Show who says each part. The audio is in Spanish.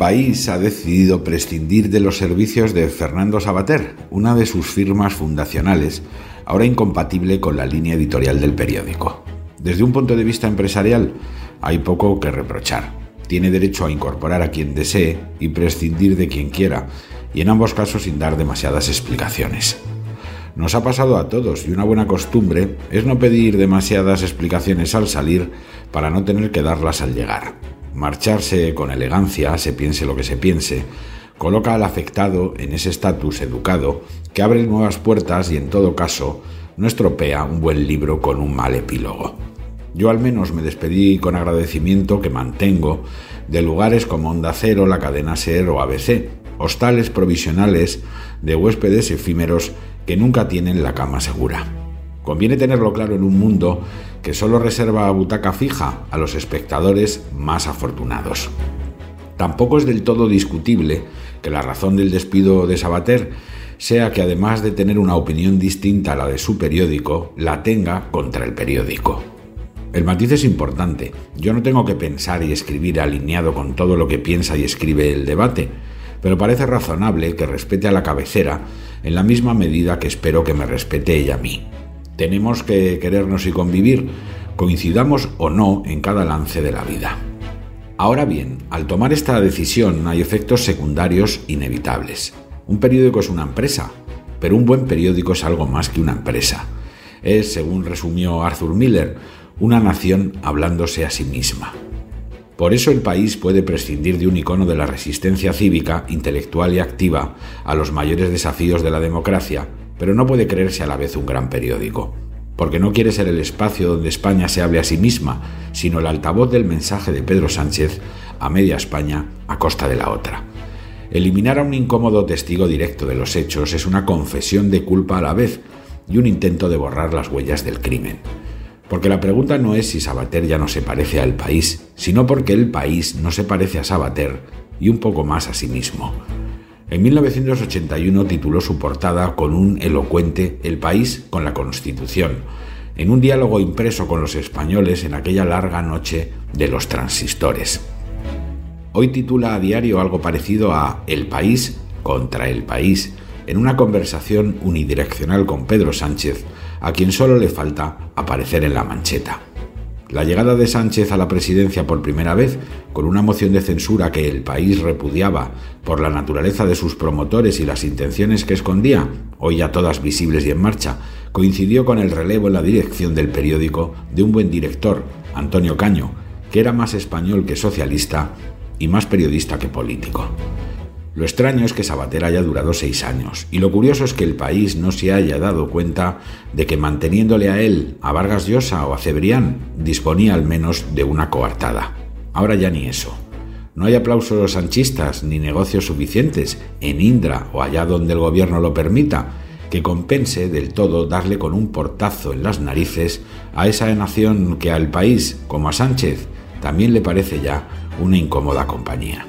Speaker 1: país ha decidido prescindir de los servicios de Fernando Sabater, una de sus firmas fundacionales, ahora incompatible con la línea editorial del periódico. Desde un punto de vista empresarial, hay poco que reprochar. Tiene derecho a incorporar a quien desee y prescindir de quien quiera, y en ambos casos sin dar demasiadas explicaciones. Nos ha pasado a todos y una buena costumbre es no pedir demasiadas explicaciones al salir para no tener que darlas al llegar. Marcharse con elegancia, se piense lo que se piense, coloca al afectado en ese estatus educado que abre nuevas puertas y en todo caso no estropea un buen libro con un mal epílogo. Yo al menos me despedí con agradecimiento que mantengo de lugares como Onda Cero, la cadena SER o ABC, hostales provisionales de huéspedes efímeros que nunca tienen la cama segura. Conviene tenerlo claro en un mundo que solo reserva butaca fija a los espectadores más afortunados. Tampoco es del todo discutible que la razón del despido de Sabater sea que además de tener una opinión distinta a la de su periódico, la tenga contra el periódico. El matiz es importante. Yo no tengo que pensar y escribir alineado con todo lo que piensa y escribe el debate, pero parece razonable que respete a la cabecera en la misma medida que espero que me respete ella a mí. Tenemos que querernos y convivir, coincidamos o no en cada lance de la vida. Ahora bien, al tomar esta decisión hay efectos secundarios inevitables. Un periódico es una empresa, pero un buen periódico es algo más que una empresa. Es, según resumió Arthur Miller, una nación hablándose a sí misma. Por eso el país puede prescindir de un icono de la resistencia cívica, intelectual y activa a los mayores desafíos de la democracia, pero no puede creerse a la vez un gran periódico, porque no quiere ser el espacio donde España se hable a sí misma, sino el altavoz del mensaje de Pedro Sánchez a media España a costa de la otra. Eliminar a un incómodo testigo directo de los hechos es una confesión de culpa a la vez y un intento de borrar las huellas del crimen. Porque la pregunta no es si Sabater ya no se parece al país, sino porque el país no se parece a Sabater y un poco más a sí mismo. En 1981 tituló su portada con un elocuente El país con la Constitución, en un diálogo impreso con los españoles en aquella larga noche de los transistores. Hoy titula a diario algo parecido a El país contra el país, en una conversación unidireccional con Pedro Sánchez, a quien solo le falta aparecer en la mancheta. La llegada de Sánchez a la presidencia por primera vez, con una moción de censura que el país repudiaba por la naturaleza de sus promotores y las intenciones que escondía, hoy ya todas visibles y en marcha, coincidió con el relevo en la dirección del periódico de un buen director, Antonio Caño, que era más español que socialista y más periodista que político. Lo extraño es que Sabater haya durado seis años, y lo curioso es que el país no se haya dado cuenta de que manteniéndole a él, a Vargas Llosa o a Cebrián, disponía al menos de una coartada. Ahora ya ni eso. No hay aplausos sanchistas ni negocios suficientes, en Indra o allá donde el gobierno lo permita, que compense del todo darle con un portazo en las narices a esa nación que al país, como a Sánchez, también le parece ya una incómoda compañía.